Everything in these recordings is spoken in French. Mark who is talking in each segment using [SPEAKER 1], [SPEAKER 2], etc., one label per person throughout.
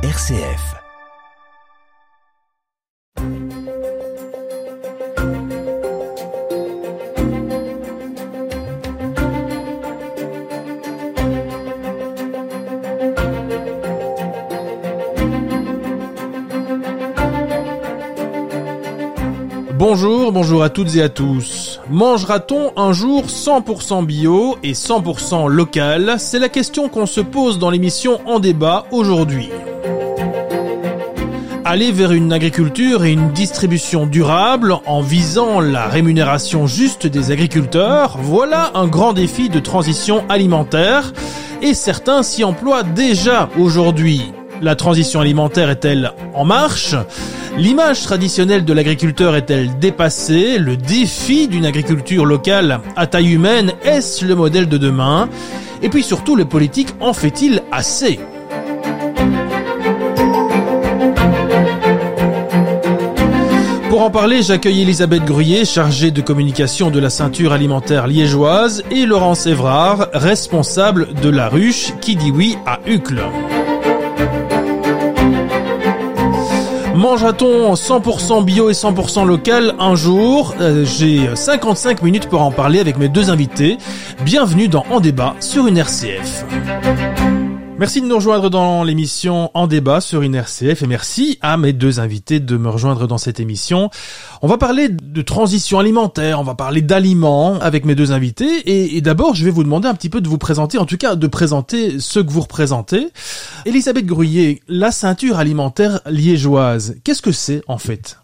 [SPEAKER 1] RCF.
[SPEAKER 2] Bonjour, bonjour à toutes et à tous. Mangera-t-on un jour 100% bio et 100% local? C'est la question qu'on se pose dans l'émission En débat aujourd'hui. Aller vers une agriculture et une distribution durable en visant la rémunération juste des agriculteurs, voilà un grand défi de transition alimentaire et certains s'y emploient déjà aujourd'hui. La transition alimentaire est-elle en marche? L'image traditionnelle de l'agriculteur est-elle dépassée? Le défi d'une agriculture locale à taille humaine, est-ce le modèle de demain? Et puis surtout, le politique en fait-il assez? Pour en parler, j'accueille Elisabeth Gruyé, chargée de communication de la ceinture alimentaire liégeoise, et Laurence Évrard, responsable de la ruche qui dit oui à Hucle. Mangera-t-on 100% bio et 100% local un jour? Euh, J'ai 55 minutes pour en parler avec mes deux invités. Bienvenue dans En débat sur une RCF. Merci de nous rejoindre dans l'émission En débat sur une et merci à mes deux invités de me rejoindre dans cette émission. On va parler de transition alimentaire, on va parler d'aliments avec mes deux invités et, d'abord je vais vous demander un petit peu de vous présenter, en tout cas de présenter ce que vous représentez. Elisabeth Gruyé, la ceinture alimentaire liégeoise, qu'est-ce que c'est en fait?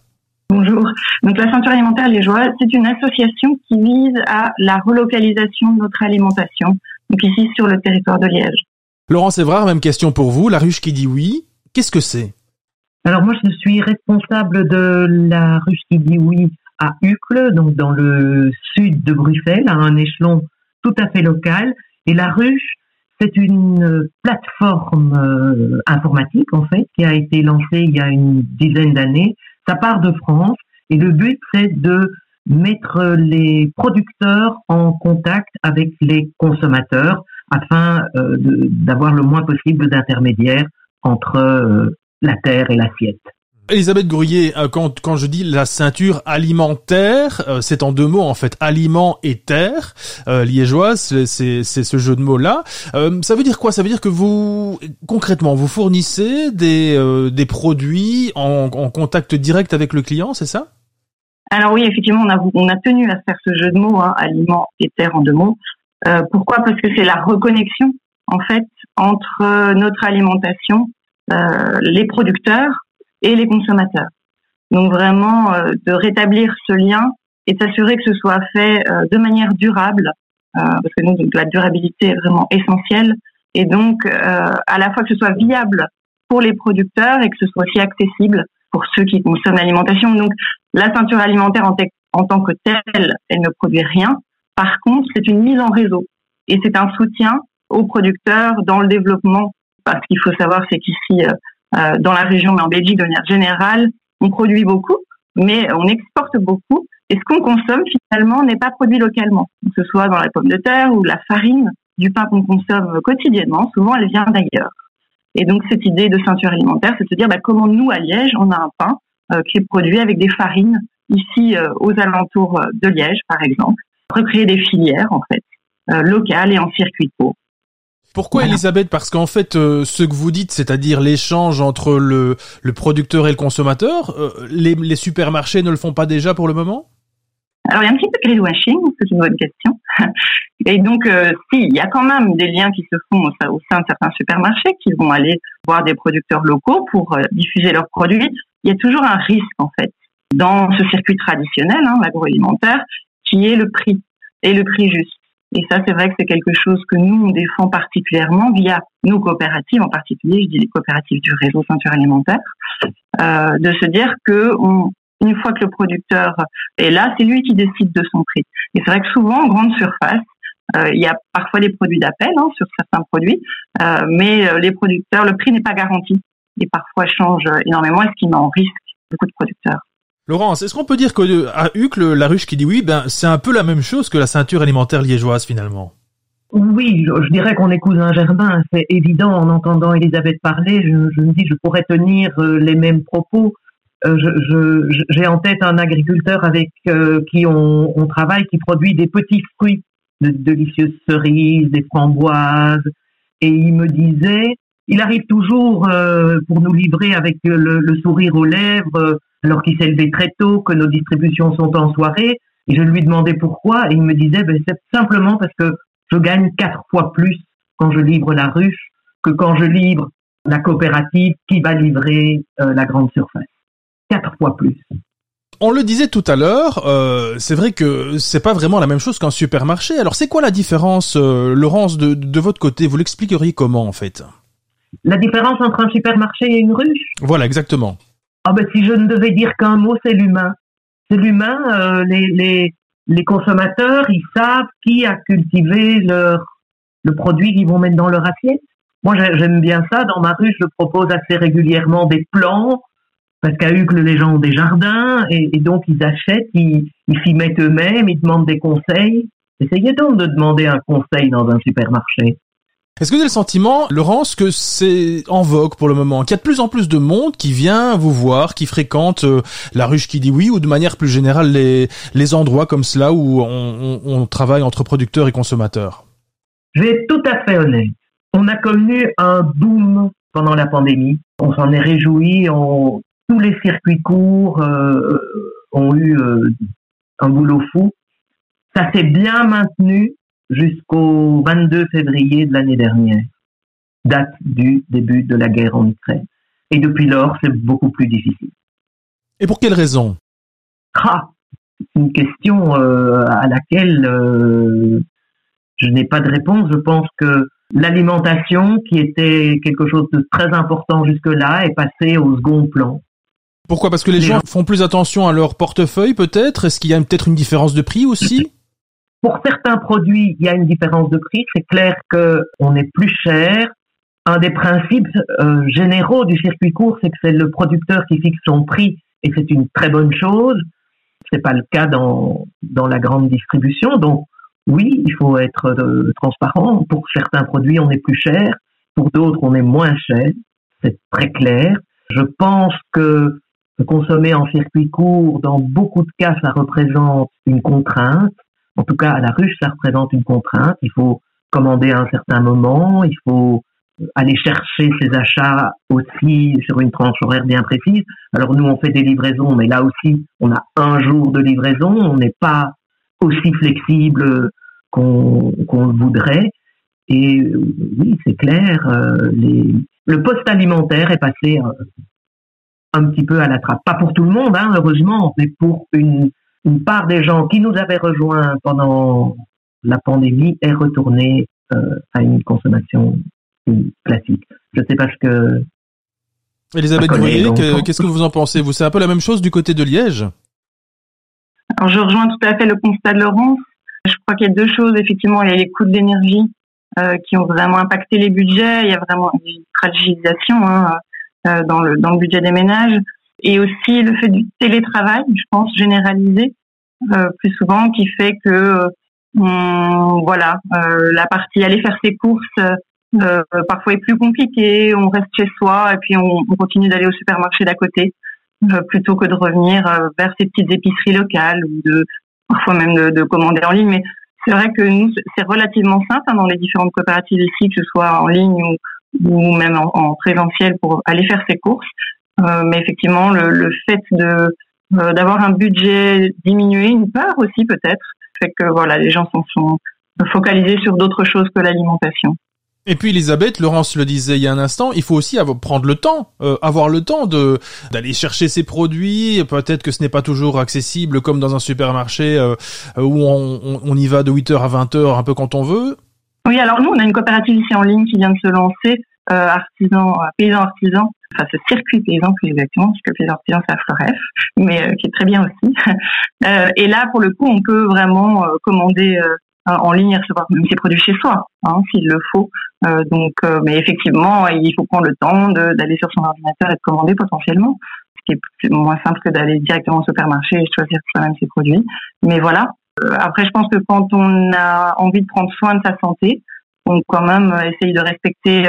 [SPEAKER 3] Bonjour. Donc la ceinture alimentaire liégeoise, c'est une association qui vise à la relocalisation de notre alimentation, donc ici sur le territoire de Liège.
[SPEAKER 2] Laurence Évrard, même question pour vous. La ruche qui dit oui, qu'est-ce que c'est?
[SPEAKER 4] Alors moi, je suis responsable de la ruche qui dit oui à Uccle, donc dans le sud de Bruxelles, à un échelon tout à fait local. Et la ruche, c'est une plateforme euh, informatique, en fait, qui a été lancée il y a une dizaine d'années. Ça part de France et le but, c'est de mettre les producteurs en contact avec les consommateurs afin euh, d'avoir le moins possible d'intermédiaires entre euh, la terre et l'assiette.
[SPEAKER 2] Elisabeth Gourier, euh, quand, quand je dis la ceinture alimentaire, c'est en deux mots en fait, aliment et terre, liégeoise, c'est ce jeu de mots-là. ça veut dire quoi? Ça veut dire que vous, concrètement, vous fournissez des, des produits en, en contact direct avec le client, c'est ça?
[SPEAKER 3] Alors oui, effectivement, on a, on a tenu à faire ce jeu de mots, hein, aliment et terre en deux mots. Euh, pourquoi? Parce que c'est la reconnexion, en fait, entre notre alimentation, euh, les producteurs et les consommateurs. Donc vraiment, euh, de rétablir ce lien et s'assurer que ce soit fait de manière durable, parce que nous, la durabilité est vraiment essentielle, et donc à la fois que ce soit viable pour les producteurs et que ce soit aussi accessible pour ceux qui consomment l'alimentation. Donc la ceinture alimentaire en, en tant que telle, elle ne produit rien. Par contre, c'est une mise en réseau et c'est un soutien aux producteurs dans le développement. Parce qu'il faut savoir, c'est qu'ici, euh, euh, dans la région, mais en Belgique de manière générale, on produit beaucoup, mais on exporte beaucoup. Et ce qu'on consomme, finalement, n'est pas produit localement. Que ce soit dans la pomme de terre ou la farine, du pain qu'on consomme quotidiennement, souvent elle vient d'ailleurs. Et donc cette idée de ceinture alimentaire, c'est de se dire bah, comment nous, à Liège, on a un pain euh, qui est produit avec des farines, ici aux alentours de Liège, par exemple, recréer des filières, en fait, euh, locales et en circuit court.
[SPEAKER 2] Pourquoi Elisabeth? Parce qu'en fait, euh, ce que vous dites, c'est-à-dire l'échange entre le, le, producteur et le consommateur, euh, les, les, supermarchés ne le font pas déjà pour le moment?
[SPEAKER 3] Alors il y a un petit peu de greenwashing, c'est une bonne question. Et donc, si, il y a quand même des liens qui se font au, sein de certains supermarchés qui vont aller voir des producteurs locaux pour diffuser leurs produits. Il y a toujours un risque en fait dans ce circuit traditionnel, hein, l'agroalimentaire, qui est le prix et le prix juste. Et ça, c'est vrai que c'est quelque chose que nous, on défend particulièrement via nos coopératives, en particulier, je dis les coopératives du réseau ceinture alimentaire, euh, de se dire que une fois que le producteur est là, c'est lui qui décide de son prix. Et c'est vrai que souvent, en grande surface, euh, il y a parfois des produits d'appel hein, sur certains produits, euh, mais les producteurs, le prix n'est pas garanti et parfois change énormément, ce qui met en risque beaucoup de producteurs.
[SPEAKER 2] Laurence, est-ce qu'on peut dire que à Hucle, la ruche qui dit oui, ben c'est un peu la même chose que la ceinture alimentaire liégeoise finalement?
[SPEAKER 4] Oui, je, dirais qu'on écoute un jardin. C'est évident en entendant Elisabeth parler. Je, me dis, je pourrais tenir euh, les mêmes propos. Euh, j'ai en tête un agriculteur avec euh, qui on, travaille, qui produit des petits fruits, de délicieuses cerises, des framboises. Et il me disait, il arrive toujours pour nous livrer avec le sourire aux lèvres, alors qu'il s'est levé très tôt, que nos distributions sont en soirée. Et je lui demandais pourquoi, et il me disait, ben, c'est simplement parce que je gagne quatre fois plus quand je livre la ruche que quand je livre la coopérative qui va livrer euh, la grande surface. Quatre fois plus.
[SPEAKER 2] On le disait tout à l'heure, euh, c'est vrai que c'est pas vraiment la même chose qu'un supermarché. Alors c'est quoi la différence, euh, Laurence, de, de votre côté? Vous l'expliqueriez comment en fait?
[SPEAKER 4] La différence entre un supermarché et une ruche?
[SPEAKER 2] Voilà, exactement.
[SPEAKER 4] Ah ben si je ne devais dire qu'un mot, c'est l'humain. C'est l'humain. Euh, les, les, les consommateurs, ils savent qui a cultivé leur, le produit qu'ils vont mettre dans leur assiette. Moi, j'aime bien ça. Dans ma rue, je propose assez régulièrement des plans, parce qu'à Hucle, les gens ont des jardins, et, donc ils achètent, ils s'y mettent eux-mêmes, ils demandent des conseils. Essayez donc de demander un conseil dans un supermarché.
[SPEAKER 2] Est-ce que vous avez le sentiment, Laurence, que c'est en vogue pour le moment, qu'il y a de plus en plus de monde qui vient vous voir, qui fréquente euh, la ruche qui dit oui, ou de manière plus générale les, les endroits comme cela où on, on, travaille entre producteurs et consommateurs?
[SPEAKER 4] Je vais être tout à fait honnête. On a connu un boom pendant la pandémie. On s'en est réjoui. On, tous les circuits courts euh, ont eu euh, un boulot fou. Ça s'est bien maintenu jusqu'au 22 février de l'année dernière, date du début de la guerre en Ukraine. Et depuis lors, c'est beaucoup plus difficile.
[SPEAKER 2] Et pour quelle raison?
[SPEAKER 4] Ah, C'est une question euh, à laquelle euh, je n'ai pas de réponse. Je pense que l'alimentation, qui était quelque chose de très important jusque-là, est passée au second plan.
[SPEAKER 2] Pourquoi? Parce que les, gens font plus attention à leur portefeuille, peut-être? Est-ce qu'il y a peut-être une différence de prix aussi?
[SPEAKER 4] Pour certains produits, il y a une différence de prix. C'est clair qu'on est plus cher. Un des principes euh, généraux du circuit court, c'est que c'est le producteur qui fixe son prix et c'est une très bonne chose. C'est pas le cas dans, dans la grande distribution. Donc, oui, il faut être euh, transparent. Pour certains produits, on est plus cher. Pour d'autres, on est moins cher. C'est très clair. Je pense que consommer en circuit court, dans beaucoup de cas, ça représente une contrainte. En tout cas, à la ruche, ça représente une contrainte. Il faut commander à un certain moment, il faut aller chercher ses achats aussi sur une tranche horaire bien précise. Alors nous, on fait des livraisons, mais là aussi, on a un jour de livraison. On n'est pas aussi flexible qu'on le voudrait. Et oui, c'est clair, euh, le poste alimentaire est passé euh, un, petit peu à la trappe. Pas pour tout le monde, hein, heureusement, mais pour une une part des gens qui nous avaient rejoints pendant la pandémie est retournée euh, à une consommation classique. Je ne sais pas ce que...
[SPEAKER 2] Elisabeth Bruyé, qu'est-ce que vous en pensez Vous, c'est un peu la même chose du côté de Liège?
[SPEAKER 3] Alors, je rejoins tout à fait le constat de Laurence. Je crois qu'il y a deux choses. Effectivement, il y a les coûts de l'énergie euh, qui ont vraiment impacté les budgets. Il y a vraiment une fragilisation hein, euh, dans, le, dans le budget des ménages et aussi le fait du télétravail, je pense généralisé euh, plus souvent, qui fait que voilà euh, la partie aller faire ses courses euh, parfois est plus compliquée. On reste chez soi et puis on, on continue d'aller au supermarché d'à côté euh, plutôt que de revenir euh, vers ces petites épiceries locales ou de parfois même de, de commander en ligne. Mais c'est vrai que nous c'est relativement simple hein, dans les différentes coopératives ici, que ce soit en ligne ou, même en présentiel pour aller faire ses courses. Euh, mais effectivement, le, le fait de euh, d'avoir un budget diminué, une part aussi peut-être, fait que voilà, les gens sont, sont focalisés sur d'autres choses que l'alimentation.
[SPEAKER 2] Et puis Elisabeth, Laurence le disait il y a un instant, il faut aussi avoir, prendre le temps, euh, avoir le temps de d'aller chercher ses produits. Peut-être que ce n'est pas toujours accessible comme dans un supermarché euh, où on, on, y va de 8h à 20h un peu quand on veut.
[SPEAKER 3] Oui, alors nous, on a une coopérative ici en ligne qui vient de se lancer, euh, artisan, paysan artisan, enfin ce circuit paysan plus exactement, parce que paysan artisan c'est à Floref, mais euh, qui est très bien aussi. Euh, et là, pour le coup, on peut vraiment euh, commander en ligne et recevoir même ses produits chez soi, hein, s'il le faut. donc, mais effectivement, il faut prendre le temps d'aller sur son ordinateur et de commander potentiellement, ce qui est moins simple que d'aller directement au supermarché et choisir soi-même ses produits. Mais voilà, après, je pense que quand on a envie de prendre soin de sa santé, on quand même essaye de respecter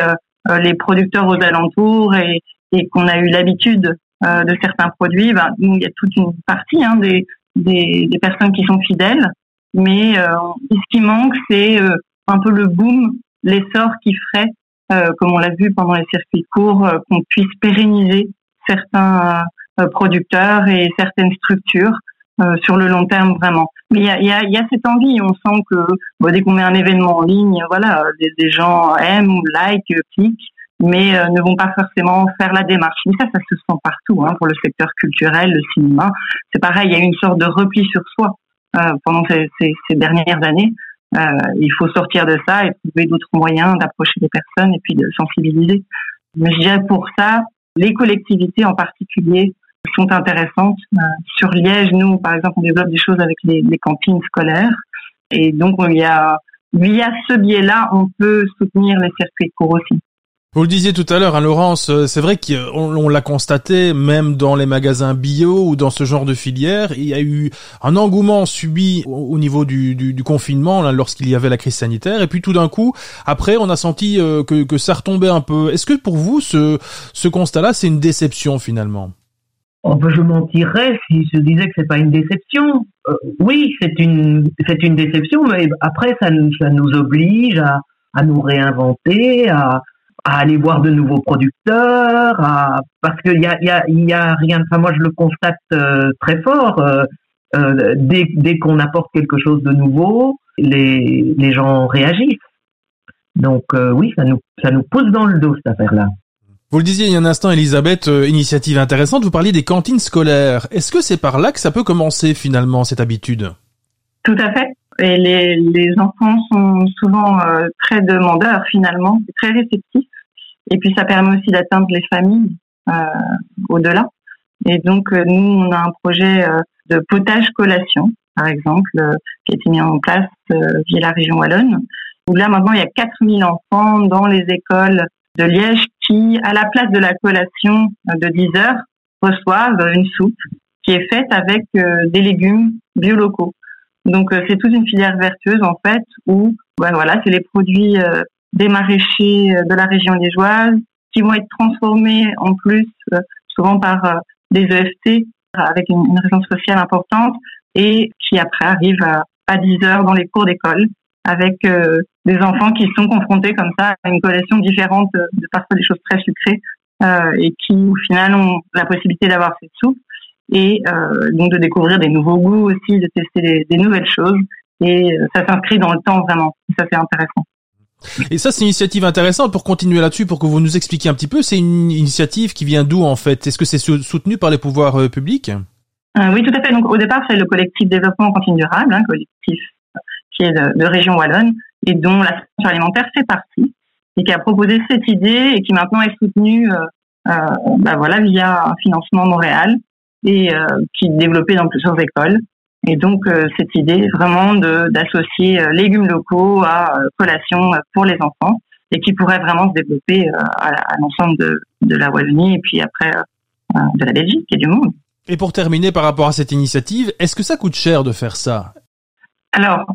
[SPEAKER 3] les producteurs aux alentours et, et qu'on a eu l'habitude de certains produits. Ben, il y a toute une partie hein, des, des, des, personnes qui sont fidèles, mais ce qui manque, c'est un peu le boom, l'essor qui ferait, comme on l'a vu pendant les circuits courts, qu'on puisse pérenniser certains euh, producteurs et certaines structures euh, sur le long terme vraiment. Mais il y a, y, a, y a, cette envie, on sent que bon, dès qu'on met un événement en ligne, voilà, des, des gens aiment, like, cliquent, mais euh, ne vont pas forcément faire la démarche. Mais ça, ça se sent partout, hein, pour le secteur culturel, le cinéma. C'est pareil, il y a une sorte de repli sur soi euh, pendant ces, ces, ces, dernières années. il faut sortir de ça et trouver d'autres moyens d'approcher les personnes et puis de sensibiliser. Mais je dirais pour ça, les collectivités en particulier sont intéressantes. Euh, sur Liège, nous, par exemple, on développe des choses avec les, les cantines scolaires. Et donc, il y a, via ce biais-là, on peut soutenir les circuits courts aussi.
[SPEAKER 2] Vous le disiez tout à l'heure, hein, Laurence, euh, c'est vrai qu'on l'a constaté, même dans les magasins bio ou dans ce genre de filière, il y a eu un engouement subi au, niveau du, du, du confinement lorsqu'il y avait la crise sanitaire, et puis tout d'un coup, après, on a senti euh, que, que ça retombait un peu. Est-ce que pour vous, ce, ce constat-là, c'est une déception finalement?
[SPEAKER 4] Oh, ben, je mentirais si je disais que c'est pas une déception. Euh, oui, c'est une c'est une déception, mais après ça nous ça nous oblige à, à nous réinventer, à, à aller voir de nouveaux producteurs, à, parce qu'il y a y a y a rien. Enfin moi je le constate euh, très fort. Euh, euh, dès dès qu'on apporte quelque chose de nouveau, les les gens réagissent. Donc oui, ça nous ça nous pousse dans le dos cette affaire là.
[SPEAKER 2] Vous le disiez il y a un instant, Elisabeth, euh, initiative intéressante, vous parliez des cantines scolaires. Est-ce que c'est par là que ça peut commencer finalement, cette habitude?
[SPEAKER 3] Tout à fait. Et les, les enfants sont souvent euh, très demandeurs finalement, très réceptifs. Et puis ça permet aussi d'atteindre les familles euh, au-delà. Et donc nous, on a un projet de potage collation, par exemple, qui a été mis en place via la région wallonne, où là maintenant il y a 4000 enfants dans les écoles de Liège qui, à la place de la collation de 10 heures, reçoivent une soupe qui est faite avec euh, des légumes biolocaux. Donc euh, c'est toute une filière vertueuse en fait où ben, voilà c'est les produits euh, des maraîchers de la région liégeoise qui vont être transformés en plus souvent par des EFT avec une, raison sociale importante et qui après arrivent à, à 10 heures dans les cours d'école avec des enfants qui sont confrontés comme ça à une collection différente de parfois des choses très sucrées euh, et qui au final ont la possibilité d'avoir cette soupe et euh, donc de découvrir des nouveaux goûts aussi, de tester des, des nouvelles choses et euh, ça s'inscrit dans le temps vraiment. Et ça c'est intéressant.
[SPEAKER 2] Et ça, c'est une initiative intéressante pour continuer là-dessus, pour que vous nous expliquiez un petit peu. C'est une initiative qui vient d'où en fait? Est-ce que c'est soutenu par les pouvoirs euh, publics?
[SPEAKER 3] Euh, Oui, tout à fait. Donc au départ, c'est le collectif développement en cantine durable, hein, collectif qui est de, région wallonne, et dont la alimentaire fait partie, et qui a proposé cette idée et qui maintenant est soutenue euh, euh, bah voilà, via un financement Montréal et euh, qui est développé dans plusieurs écoles. Et donc euh, cette idée vraiment d'associer euh, légumes locaux à collation pour les enfants et qui pourrait vraiment se développer à, à l'ensemble de, de, la Wallonie et puis après de la Belgique et du monde.
[SPEAKER 2] Et pour terminer par rapport à cette initiative, est-ce que ça coûte cher de faire ça?
[SPEAKER 3] Alors,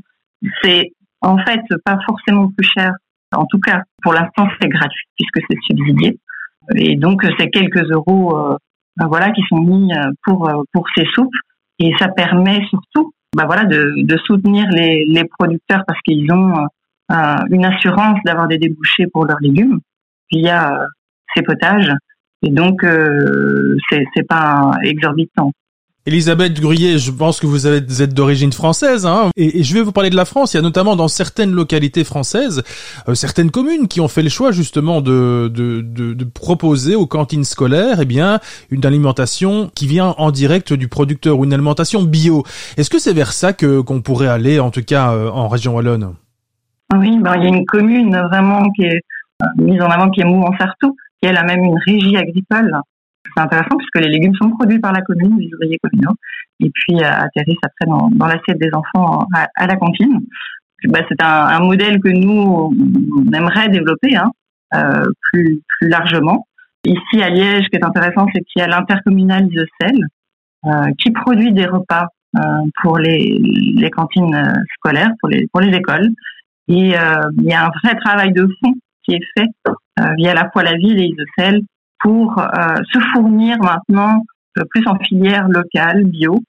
[SPEAKER 3] c'est en fait pas forcément plus cher. En tout cas, pour l'instant, c'est gratuit puisque c'est subsidié. Et donc, c'est quelques euros euh, voilà, qui sont mis euh, pour, euh, pour ces soupes. Et ça permet surtout ben voilà, de, de soutenir les, les producteurs parce qu'ils ont euh, une assurance d'avoir des débouchés pour leurs légumes via ces potages. Et donc, euh, c'est pas exorbitant.
[SPEAKER 2] Elisabeth Gruyet, je pense que vous êtes d'origine française, hein, et, je vais vous parler de la France. Il y a notamment dans certaines localités françaises, euh, certaines communes qui ont fait le choix justement de, proposer aux cantines scolaires, eh bien, une alimentation qui vient en direct du producteur ou une alimentation bio. Est-ce que c'est vers ça que qu'on pourrait aller, en tout cas euh, en région wallonne?
[SPEAKER 3] Oui, ben, il y a une commune vraiment qui est euh, mise en avant, qui est Mou-en-Sartou, qui elle a même une régie agricole c'est intéressant puisque les légumes sont produits par la commune, les ouvriers communaux, et puis euh, atterrissent après dans, dans l'assiette des enfants à, la cantine. Bah, c'est un, modèle que nous on aimerait développer hein, euh, plus, largement. Ici à Liège, ce qui est intéressant, c'est qu'il y a l'intercommunal Isocel euh, qui produit des repas pour les, cantines scolaires, pour les pour les écoles. Et il y a un vrai travail de fond qui est fait via la fois la ville et Isocel pour se fournir maintenant plus en filière locale bio.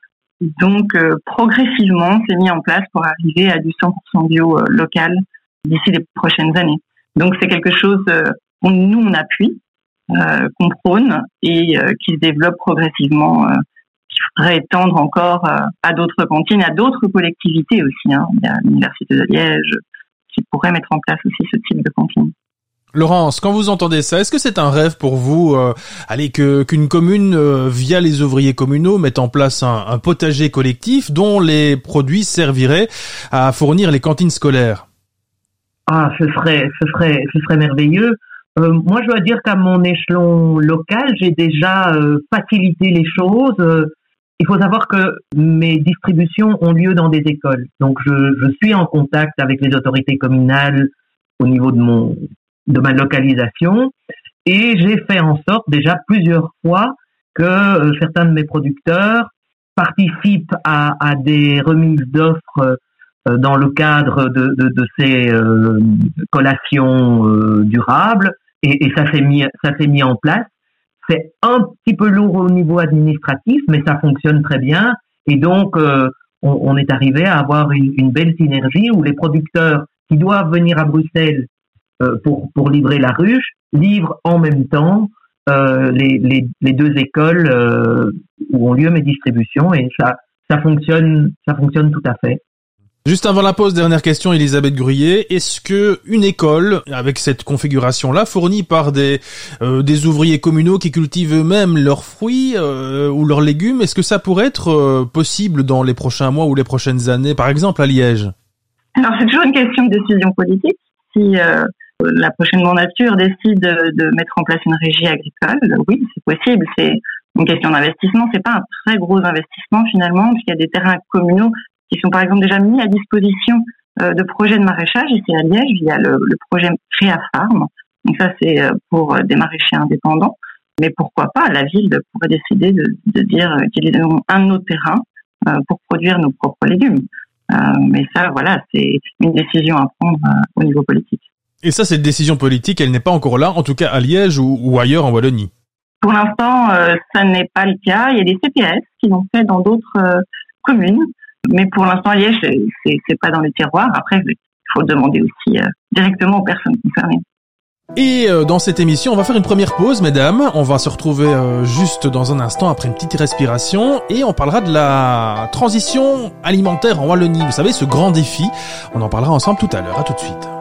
[SPEAKER 3] Donc progressivement, c'est mis en place pour arriver à du 100% bio local d'ici les prochaines années. Donc c'est quelque chose qu'on nous on appuie, euh, qu'on prône et euh, qui se développe progressivement, euh, qui pourrait étendre encore à d'autres cantines, à d'autres collectivités aussi. Hein. Il y a l'université de Liège qui pourrait mettre en place aussi ce type de cantine.
[SPEAKER 2] Laurence, quand vous entendez ça, est-ce que c'est un rêve pour vous, euh, allez, que qu'une commune, via les ouvriers communaux, mette en place un, potager collectif dont les produits serviraient à fournir les cantines scolaires?
[SPEAKER 4] Ah, ce serait, ce serait, ce serait merveilleux. Euh, moi, je dois dire qu'à mon échelon local, j'ai déjà euh, facilité les choses. Euh, il faut savoir que mes distributions ont lieu dans des écoles. Donc, je, je, suis en contact avec les autorités communales au niveau de mon de ma localisation et j'ai fait en sorte déjà plusieurs fois que certains de mes producteurs participent à, des remises d'offres dans le cadre de, de, ces collations durables et, ça s'est mis, ça mis en place. C'est un petit peu lourd au niveau administratif, mais ça fonctionne très bien. Et donc, euh, on, est arrivé à avoir une, une, belle synergie où les producteurs qui doivent venir à Bruxelles euh, pour, pour livrer la ruche livrent en même temps euh, les, les, les, deux écoles euh, où ont lieu mes distributions et ça, ça fonctionne, ça fonctionne tout à fait.
[SPEAKER 2] Juste avant la pause, dernière question, Elisabeth Gruyé. Est-ce que une école, avec cette configuration-là, fournie par des, euh, des ouvriers communaux qui cultivent eux-mêmes leurs fruits euh, ou leurs légumes, est-ce que ça pourrait être euh, possible dans les prochains mois ou les prochaines années, par exemple à Liège?
[SPEAKER 3] Alors c'est toujours une question de décision politique. Si la prochaine mandature décide de, mettre en place une régie agricole, oui, c'est possible. C'est une question d'investissement. C'est pas un très gros investissement finalement, puisqu'il y a des terrains communaux qui sont par exemple déjà mis à disposition euh, de projets de maraîchage ici à Liège via le, le projet Créafarm. Donc ça c'est euh, pour euh, des maraîchers indépendants. Mais pourquoi pas la ville pourrait décider de, de dire utilisons un de nos terrains pour produire nos propres légumes. mais ça voilà c'est une décision à prendre au niveau politique.
[SPEAKER 2] Et ça cette décision politique elle n'est pas encore là en tout cas à Liège ou, ou ailleurs en Wallonie.
[SPEAKER 3] Pour l'instant, ça n'est pas le cas. Il y a des CPS qui l'ont fait dans d'autres communes. Mais pour l'instant, Liège, c'est pas dans les tiroirs. Après, il faut demander aussi euh, directement aux personnes concernées.
[SPEAKER 2] Et euh, dans cette émission, on va faire une première pause, mesdames. On va se retrouver euh, juste dans un instant après une petite respiration et on parlera de la transition alimentaire en Wallonie. Vous savez, ce grand défi. On en parlera ensemble tout à l'heure. À tout de suite.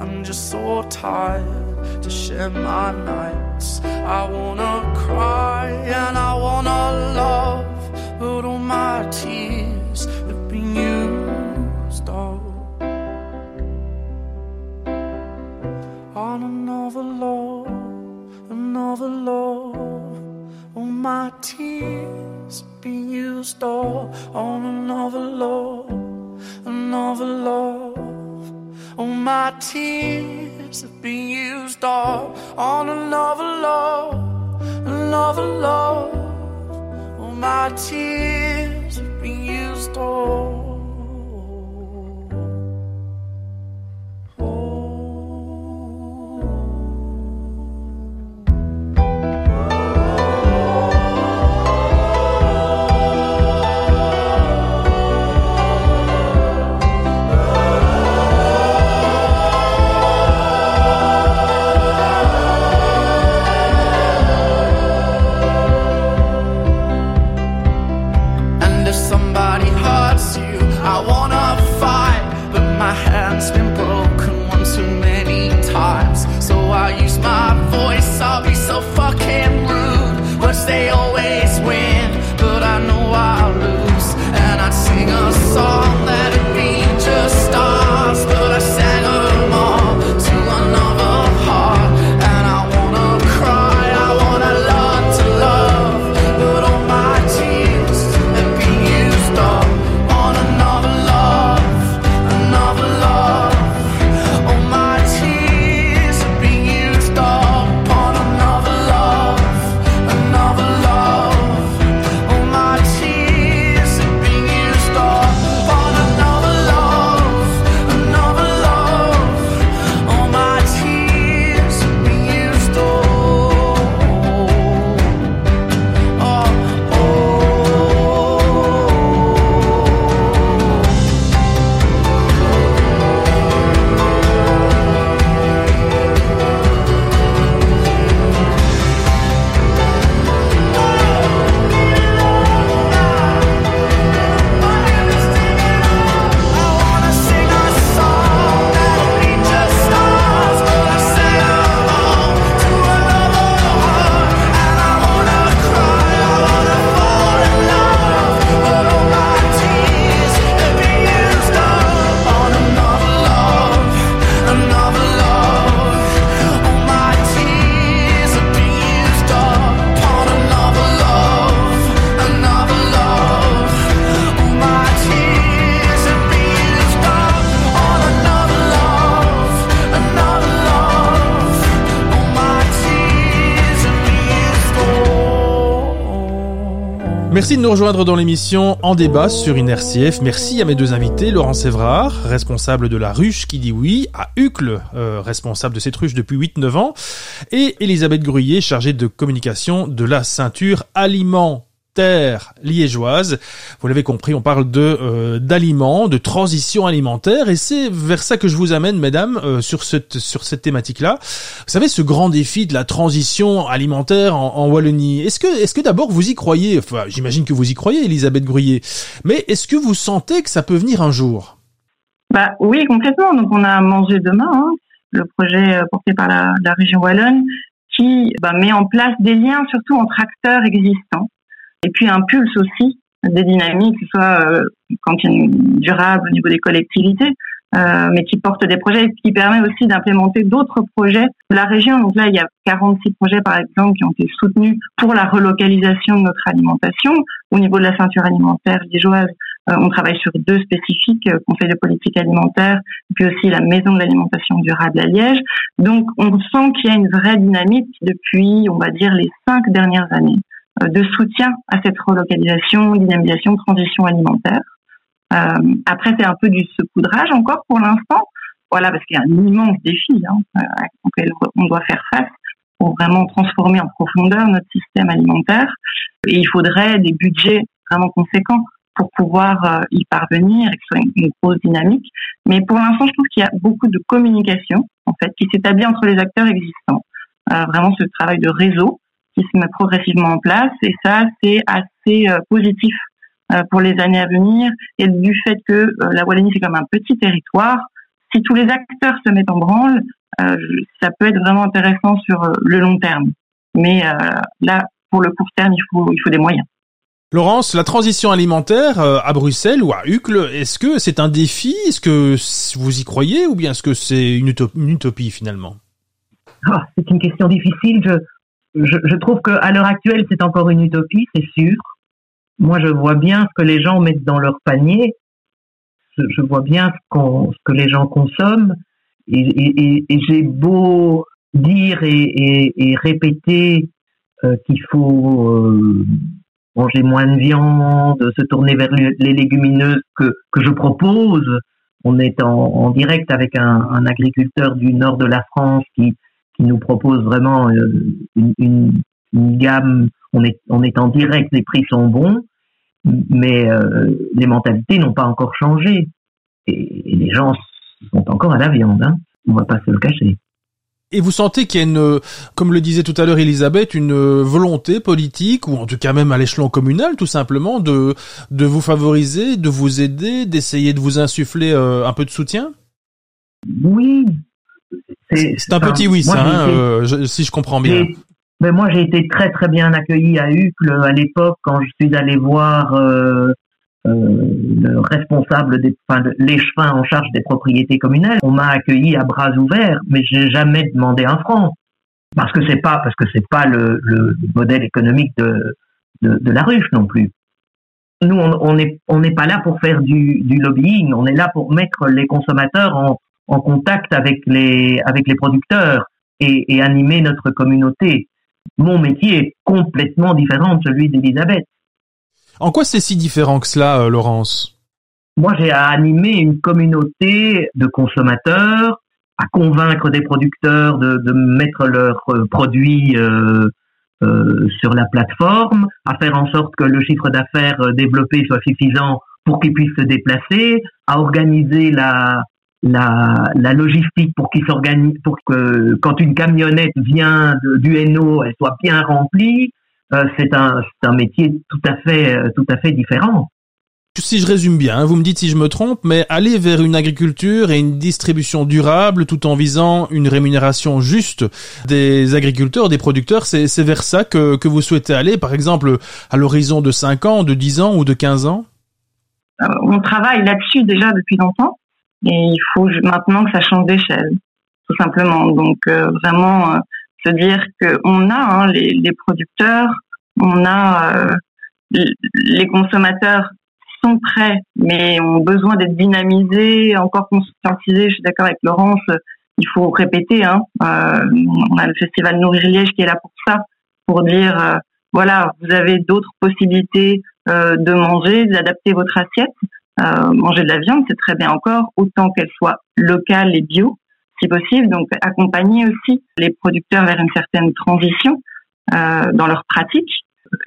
[SPEAKER 2] I'm just so tired to share my nights. I wanna cry and I wanna love, but all my tears have been used up on another love, another love. All my tears have been used up on another love, another love. My tears have been used all on another love, another love. All my tears have been used all. Merci de nous rejoindre dans l'émission En débat sur une. Merci à mes deux invités, Laurent Sévrard, responsable de la ruche qui dit oui, à Hucle, euh, responsable de cette ruche depuis 8-9 ans, et Elisabeth Gruyé, chargée de communication de la ceinture Aliments liégeoise. Vous l'avez compris, on parle de euh, d'aliments, de transition alimentaire, et c'est vers ça que je vous amène, mesdames, euh, sur cette sur cette thématique-là. Vous savez, ce grand défi de la transition alimentaire en, Wallonie. Est-ce que est-ce que d'abord vous y croyez? Enfin, j'imagine que vous y croyez, Elisabeth Gruyé. Mais est-ce que vous sentez que ça peut venir un jour?
[SPEAKER 3] Bah oui, complètement. Donc on a mangé demain. Hein, le projet euh, porté par la, la région wallonne qui bah, met en place des liens surtout entre acteurs existants et puis un pulse aussi des dynamiques, soit euh, quand il durable au niveau des collectivités, euh, mais qui porte des projets et qui permet aussi d'implémenter d'autres projets de la région. Donc là, il y a 46 projets, par exemple, qui ont été soutenus pour la relocalisation de notre alimentation. Au niveau de la ceinture alimentaire liégeoise, euh, on travaille sur deux spécifiques, euh, Conseil de politique alimentaire, puis aussi la Maison de l'alimentation durable à Liège. Donc, on sent qu'il y a une vraie dynamique depuis, on va dire, les cinq dernières années. De soutien à cette relocalisation, dynamisation, transition alimentaire. Euh, après, c'est un peu du saupoudrage encore pour l'instant. Voilà, parce qu'il y a un immense défi hein, euh, auquel on doit faire face pour vraiment transformer en profondeur notre système alimentaire. Et il faudrait des budgets vraiment conséquents pour pouvoir euh, y parvenir et que ce soit une, grosse dynamique. Mais pour l'instant, je trouve qu'il y a beaucoup de communication en fait qui s'établit entre les acteurs existants. Euh, vraiment ce travail de réseau qui se met progressivement en place. Et ça c'est assez euh, positif euh, pour les années à venir. Et du fait que euh, la Wallonie c'est comme un petit territoire si tous les acteurs se mettent en branle ça peut être vraiment intéressant sur le long terme. Mais là pour le court terme il faut il faut des moyens.
[SPEAKER 2] Laurence, la transition alimentaire à Bruxelles ou à Uccle, est-ce que c'est un défi? Est-ce que vous y croyez ou bien est-ce que c'est une, utopie, finalement?
[SPEAKER 4] Ah, C'est une question difficile. Je, je, je trouve qu'à l'heure actuelle, c'est encore une utopie, c'est sûr. Moi, je vois bien ce que les gens mettent dans leur panier. Je vois bien ce, que les gens consomment. Et, j'ai beau dire et, répéter euh, qu'il faut euh, manger moins de viande, se tourner vers les légumineuses que, que je propose. On est en, direct avec un agriculteur du nord de la France qui, qui nous propose vraiment euh, une, une, une, gamme. On est, on est en direct, les prix sont bons, mais euh, les mentalités n'ont pas encore changé. Et, les gens sont encore à la viande, hein. on va pas se le cacher.
[SPEAKER 2] Et vous sentez qu'il y a une, comme le disait tout à l'heure Elisabeth, une volonté politique, ou en tout cas même à l'échelon communal, tout simplement, de, de vous favoriser, de vous aider, d'essayer de vous insuffler euh, un peu de soutien?
[SPEAKER 4] Oui,
[SPEAKER 2] c'est un petit oui, ça, hein, euh, si je comprends bien.
[SPEAKER 4] Mais moi, j'ai été très très bien accueilli à Uccle à l'époque quand je suis allé voir euh, euh, le responsable des, enfin, l'échevin en charge des propriétés communales. On m'a accueilli à bras ouverts, mais j'ai jamais demandé un franc parce que c'est pas parce que c'est pas le, le, modèle économique de, de, de la ruche non plus. Nous, on n'est on pas là pour faire du, du lobbying, on est là pour mettre les consommateurs en, en contact avec les, avec les producteurs et, et animer notre communauté. Mon métier est complètement différent de celui d'Elisabeth.
[SPEAKER 2] En quoi c'est si différent que cela, euh, Laurence?
[SPEAKER 4] Moi, j'ai à animer une communauté de consommateurs, à convaincre des producteurs de, de mettre leurs euh, produits euh, euh, sur la plateforme, à faire en sorte que le chiffre d'affaires développé soit suffisant pour qu'ils puissent se déplacer, à organiser la, la, la logistique pour qu'il s'organise, pour que quand une camionnette vient du NO, elle soit bien remplie. Euh, c'est un, un métier tout à fait, euh, tout à fait différent.
[SPEAKER 2] Si je résume bien, hein, vous me dites si je me trompe, mais aller vers une agriculture et une distribution durable tout en visant une rémunération juste des agriculteurs, des producteurs, c'est vers ça que, que vous souhaitez aller, par exemple, à l'horizon de 5 ans, de 10 ans ou de 15 ans?
[SPEAKER 3] Euh, On travaille là-dessus déjà depuis longtemps. Et il faut maintenant que ça change d'échelle, tout simplement. Donc euh, vraiment euh, se dire qu'on a hein, les, les, producteurs, on a euh, les consommateurs sont prêts, mais ont besoin d'être dynamisés, encore conscientisés. Je suis d'accord avec Laurence. Il faut répéter. Hein, on a le festival Nourrir Liège qui est là pour ça, pour dire voilà, vous avez d'autres possibilités de manger, d'adapter votre assiette. Manger de la viande, c'est très bien encore, autant qu'elle soit locale et bio, si possible. Donc, accompagner aussi les producteurs vers une certaine transition dans leur pratique.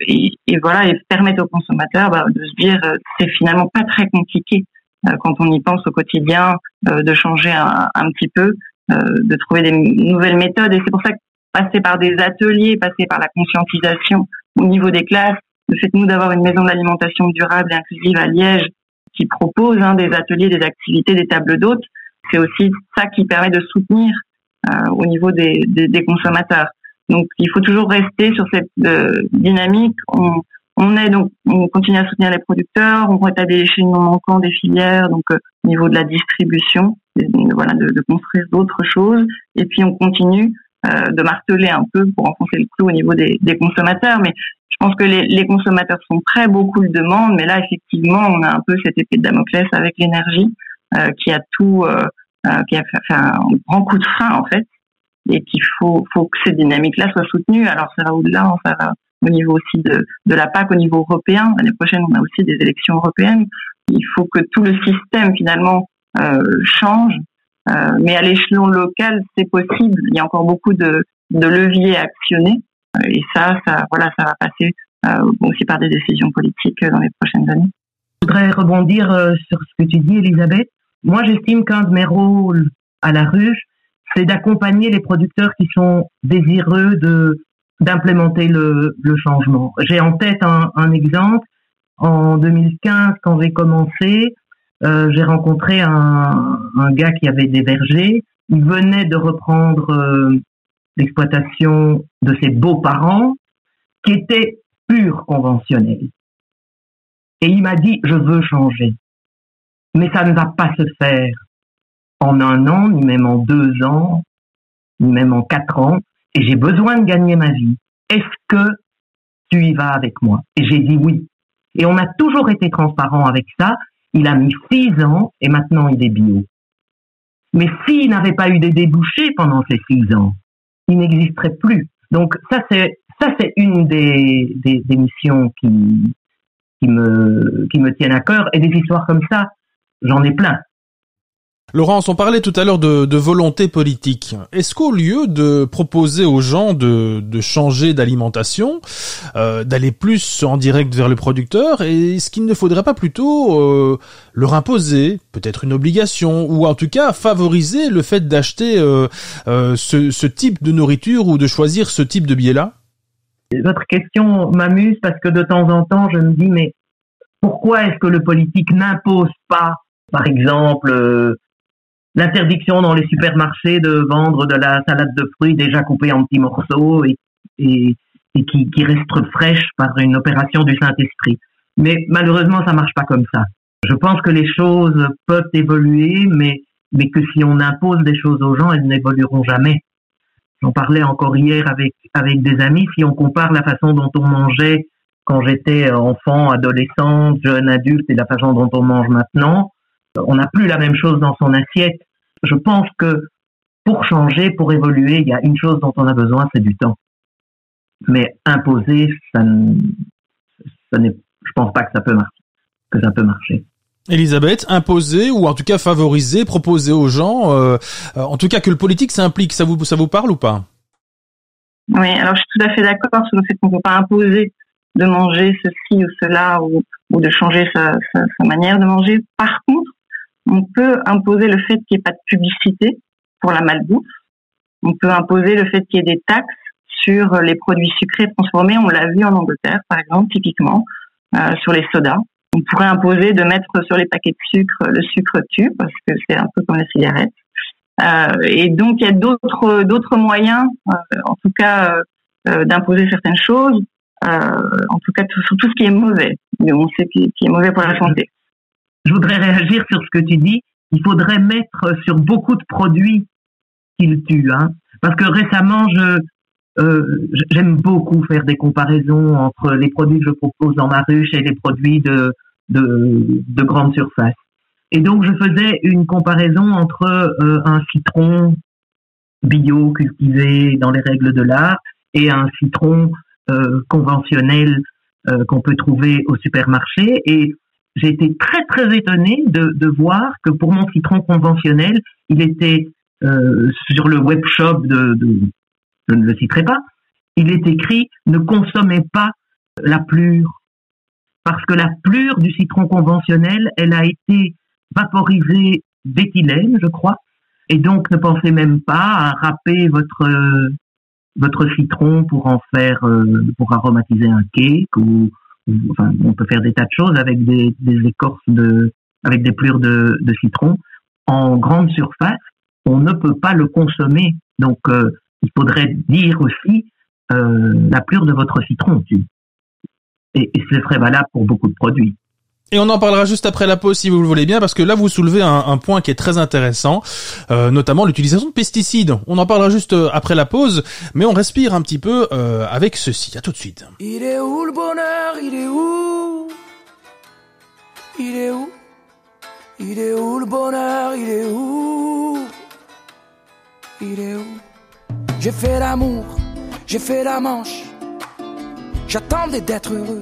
[SPEAKER 3] Et, et, voilà, et permettre aux consommateurs bah, de se dire, c'est finalement pas très compliqué euh, quand on y pense au quotidien, euh, de changer un, un petit peu, euh, de trouver des nouvelles méthodes. Et c'est pour ça que passer par des ateliers, passer par la conscientisation au niveau des classes, le fait nous d'avoir une maison d'alimentation durable et inclusive à Liège qui propose hein, des ateliers, des activités, des tables d'hôtes, c'est aussi ça qui permet de soutenir euh, au niveau des, consommateurs. Donc il faut toujours rester sur cette euh, dynamique. On, est donc, on continue à soutenir les producteurs, on rétablit les chaînes non manquants des filières, donc euh, au niveau de la distribution, voilà, de, construire d'autres choses, et puis on continue de marteler un peu pour enfoncer le clou au niveau des, des consommateurs. Mais pense que les, les, consommateurs sont prêts, beaucoup le demandent, mais là effectivement, on a un peu cet effet de Damoclès avec l'énergie euh, qui a tout, euh, euh, qui a fait un grand coup de frein en fait, et qu'il faut, faut que cette dynamique-là soit soutenue. Alors ça va au-delà, ça va au niveau aussi de, de la PAC au niveau européen. L'année prochaine, on a aussi des élections européennes. Il faut que tout le système finalement euh, change, euh, mais à l'échelon local, c'est possible. Il y a encore beaucoup de, de leviers à actionner, euh, et ça, ça, voilà, ça va passer euh, aussi par des décisions politiques dans les prochaines années.
[SPEAKER 4] Je voudrais rebondir euh, sur ce que tu dis, Elisabeth. Moi, j'estime qu'un de mes rôles à la ruche, c'est d'accompagner les producteurs qui sont désireux de d'implémenter le, le, changement. J'ai en tête un, un, exemple. En 2015, quand j'ai commencé, euh, j'ai rencontré un, un, gars qui avait des vergers. Il venait de reprendre euh, l'exploitation de ses beaux-parents, qui était pur conventionnel. Et il m'a dit, je veux changer. Mais ça ne va pas se faire en un an, ni même en deux ans, ni même en quatre ans et j'ai besoin de gagner ma vie. Est-ce que tu y vas avec moi? Et j'ai dit oui. Et on a toujours été transparent avec ça. Il a mis six ans et maintenant il est bio. Mais s'il n'avait pas eu des débouchés pendant ces six ans, il n'existerait plus. Donc ça c'est ça c'est une des, des, missions qui me tiennent à cœur et des histoires comme ça j'en ai plein.
[SPEAKER 2] Laurence, on parlait tout à l'heure de, volonté politique. Est-ce qu'au lieu de proposer aux gens de, changer d'alimentation, euh, d'aller plus en direct vers le producteur, est-ce qu'il ne faudrait pas plutôt euh, leur imposer peut-être une obligation ou en tout cas favoriser le fait d'acheter euh, ce, ce, type de nourriture ou de choisir ce type de biais-là?
[SPEAKER 4] Votre question m'amuse parce que de temps en temps, je me dis mais pourquoi est-ce que le politique n'impose pas par exemple, l'interdiction dans les supermarchés de vendre de la salade de fruits déjà coupée en petits morceaux et, qui, qui, reste fraîche par une opération du Saint-Esprit. Mais malheureusement, ça marche pas comme ça. Je pense que les choses peuvent évoluer, mais, mais que si on impose des choses aux gens, elles n'évolueront jamais. J'en parlais encore hier avec, avec des amis. Si on compare la façon dont on mangeait quand j'étais enfant, adolescent, jeune adulte et la façon dont on mange maintenant, on n'a plus la même chose dans son assiette. Je pense que pour changer, pour évoluer, il y a une chose dont on a besoin, c'est du temps. Mais imposer, ça, ne, ça n'est, je pense pas que ça peut marcher, que ça peut marcher.
[SPEAKER 2] Elisabeth, imposer ou en tout cas favoriser, proposer aux gens, euh, en tout cas que le politique s'implique, ça vous ça vous parle ou pas?
[SPEAKER 3] Oui, alors je suis tout à fait d'accord sur le fait qu'on ne peut pas imposer de manger ceci ou cela ou, ou de changer sa, sa, sa, manière de manger. Par contre, on peut imposer le fait qu'il n'y ait pas de publicité pour la malbouffe. On peut imposer le fait qu'il y ait des taxes sur les produits sucrés transformés. On l'a vu en Angleterre, par exemple, typiquement, euh, sur les sodas. On pourrait imposer de mettre sur les paquets de sucre le sucre tue, parce que c'est un peu comme les cigarettes. Euh, et donc, il y a d'autres moyens, euh, en tout cas, euh, d'imposer certaines choses. en tout cas, sur tout ce qui est mauvais. Mais on sait qui, qui est mauvais pour la santé
[SPEAKER 4] je voudrais réagir sur ce que tu dis. Il faudrait mettre sur beaucoup de produits qu'ils tuent. Hein. Parce que récemment, je euh, j'aime beaucoup faire des comparaisons entre les produits que je propose dans ma ruche et les produits de, de, de grande surface. Et donc, je faisais une comparaison entre euh, un citron bio cultivé dans les règles de l'art et un citron euh, conventionnels euh, qu'on peut trouver au supermarché. Et j'ai été très très étonnée de, de, voir que pour mon citron conventionnel, il était euh, sur le web shop de, de, je ne le citerai pas, il est écrit ne consommez pas la plure parce que la plure du citron conventionnel, elle a été vaporisée d'éthylène, je crois, et donc ne pensez même pas à râper votre votre citron pour en faire euh, pour aromatiser un cake ou, on peut faire des tas de choses avec des, écorces de avec des plures de, de, citron. En grande surface on ne peut pas le consommer. Donc euh, il faudrait dire aussi euh, la plure de votre citron et, et ce serait valable pour beaucoup de produits
[SPEAKER 2] et on en parlera juste après la pause si vous le voulez bien, parce que là vous soulevez un, un point qui est très intéressant, euh, notamment l'utilisation de pesticides. On en parlera juste euh, après la pause, mais on respire un petit peu euh, avec ceci. À tout de suite.
[SPEAKER 1] Il est où le bonheur? Il est où? Il est où? Il est où le bonheur? Il est où? Il est où? J'ai fait l'amour, j'ai fait la manche. J'attendais d'être heureux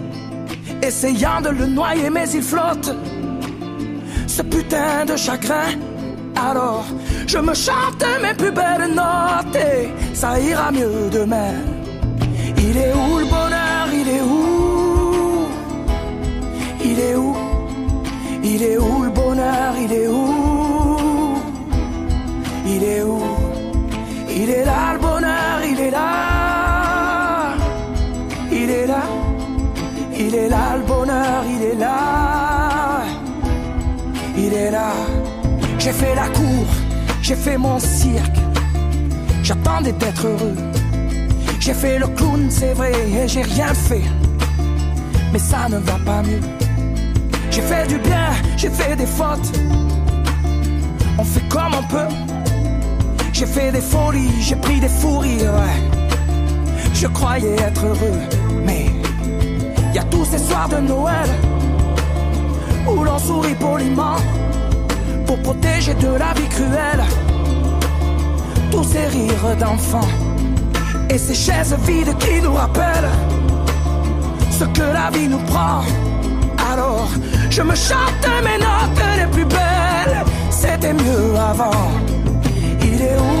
[SPEAKER 1] essayant de le noyer, mais il flotte. Ce putain de chagrin. Alors, je me chante mes plus belles notes et ça ira mieux demain. Il est où le bonheur? Il est où? Il est où? Il est où le bonheur? Il est où? Il est où? Il est là le bonheur, il est là. J'ai fait la cour, j'ai fait mon cirque. J'attendais d'être heureux. J'ai fait le clown, c'est vrai, et j'ai rien fait. Mais ça ne va pas mieux. J'ai fait du bien, j'ai fait des fautes. On fait comme on peut. J'ai fait des folies, j'ai pris des fous rires. Je croyais être heureux, mais y a tous ces soirs de Noël où l'on sourit poliment protéger de la vie cruelle tous ces rires d'enfants et ces chaises vides qui nous rappellent ce que la vie nous prend. Alors je me chante mes notes les plus belles, c'était mieux avant. Il est où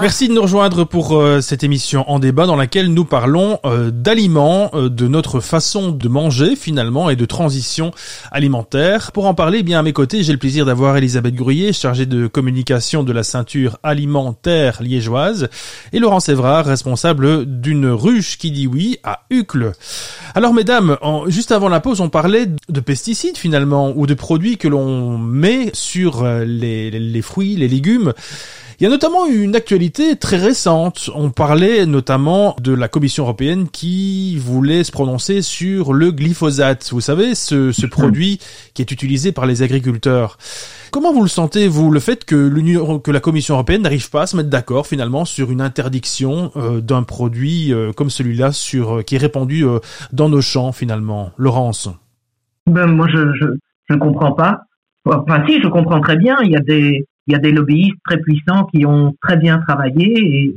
[SPEAKER 2] Merci de nous rejoindre pour euh, cette émission en débat dans laquelle nous parlons euh, d'aliments, euh, de notre façon de manger finalement et de transition alimentaire. Pour en parler, bien à mes côtés, j'ai le plaisir d'avoir Elisabeth Gruyé, chargée de communication de la ceinture alimentaire liégeoise, et Laurent Sévrard, responsable d'une ruche qui dit oui à Uccle. Alors mesdames, juste avant la pause, on parlait de pesticides finalement ou de produits que l'on met sur les fruits, les légumes. Il y a notamment une actualité très récente. On parlait notamment de la Commission européenne qui voulait se prononcer sur le glyphosate. Vous savez, ce, ce produit qui est utilisé par les agriculteurs. Comment vous le sentez, vous, le fait que l'Union, que la Commission européenne n'arrive pas à se mettre d'accord finalement sur une interdiction euh, d'un produit euh, comme celui-là sur euh, qui est répandu dans nos champs finalement, Laurence
[SPEAKER 4] Ben moi, je je, je comprends pas. Enfin, si, je comprends très bien. Il y a des il y a des lobbyistes très puissants qui ont très bien travaillé